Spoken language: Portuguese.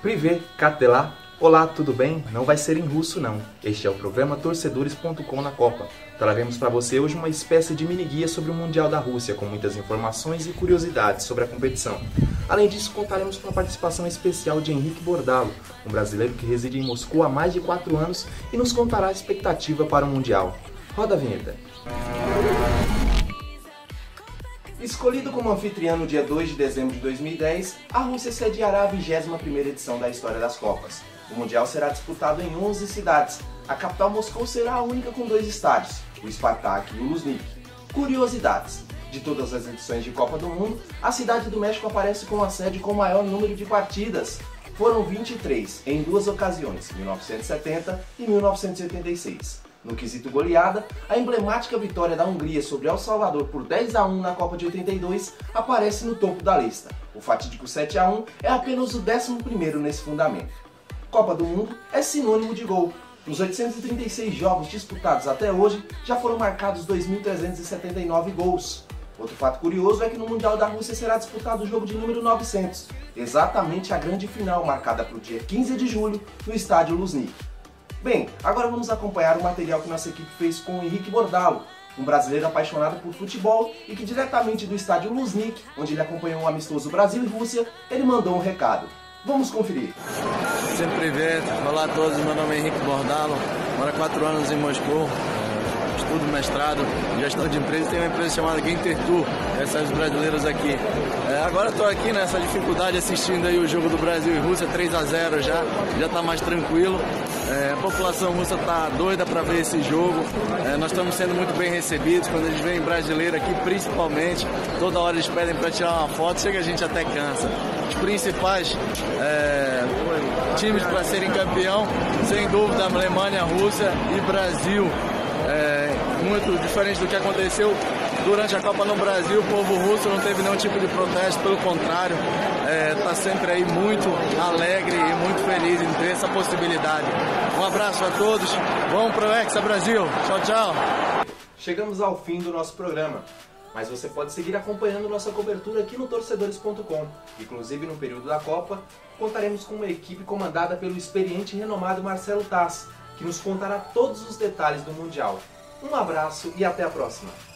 Privet, Catela. Olá, tudo bem? Não vai ser em russo não. Este é o programa torcedores.com na Copa. Traremos para você hoje uma espécie de mini guia sobre o Mundial da Rússia, com muitas informações e curiosidades sobre a competição. Além disso, contaremos com a participação especial de Henrique Bordalo, um brasileiro que reside em Moscou há mais de 4 anos e nos contará a expectativa para o Mundial. Roda a vinheta. Escolhido como anfitriã no dia 2 de dezembro de 2010, a Rússia sediará a 21ª edição da história das Copas. O Mundial será disputado em 11 cidades. A capital Moscou será a única com dois estádios, o Spartak e o Luzhniki. Curiosidades. De todas as edições de Copa do Mundo, a cidade do México aparece como a sede com o maior número de partidas. Foram 23, em duas ocasiões, 1970 e 1986. No quesito goleada, a emblemática vitória da Hungria sobre El Salvador por 10 a 1 na Copa de 82 aparece no topo da lista. O fatídico 7 a 1 é apenas o 11º nesse fundamento. Copa do Mundo é sinônimo de gol. Nos 836 jogos disputados até hoje, já foram marcados 2.379 gols. Outro fato curioso é que no Mundial da Rússia será disputado o jogo de número 900, exatamente a grande final marcada para o dia 15 de julho no estádio Luzhniki. Bem, agora vamos acompanhar o material que nossa equipe fez com o Henrique Bordalo, um brasileiro apaixonado por futebol e que diretamente do estádio Luzhniki, onde ele acompanhou o amistoso Brasil e Rússia, ele mandou um recado. Vamos conferir. Sempre Privet, olá a todos, meu nome é Henrique Bordalo, moro há quatro anos em Moscou, estudo mestrado em gestão de empresas, tenho uma empresa chamada Gintertour, essas brasileiras aqui. É, agora estou aqui nessa dificuldade assistindo aí o jogo do Brasil e Rússia, 3 a 0 já, já está mais tranquilo. É, a população russa está doida para ver esse jogo. É, nós estamos sendo muito bem recebidos. Quando eles vêm brasileiro aqui, principalmente, toda hora eles pedem para tirar uma foto, chega a gente até cansa. Os principais é, times para serem campeão, sem dúvida, Alemanha, Rússia e Brasil. É, muito diferente do que aconteceu durante a Copa no Brasil, o povo russo não teve nenhum tipo de protesto, pelo contrário, está é, sempre aí muito alegre e muito feliz em ter essa possibilidade. Um abraço a todos, vamos pro Hexa Brasil, tchau, tchau. Chegamos ao fim do nosso programa, mas você pode seguir acompanhando nossa cobertura aqui no torcedores.com. Inclusive no período da Copa, contaremos com uma equipe comandada pelo experiente e renomado Marcelo Tass, que nos contará todos os detalhes do Mundial. Um abraço e até a próxima!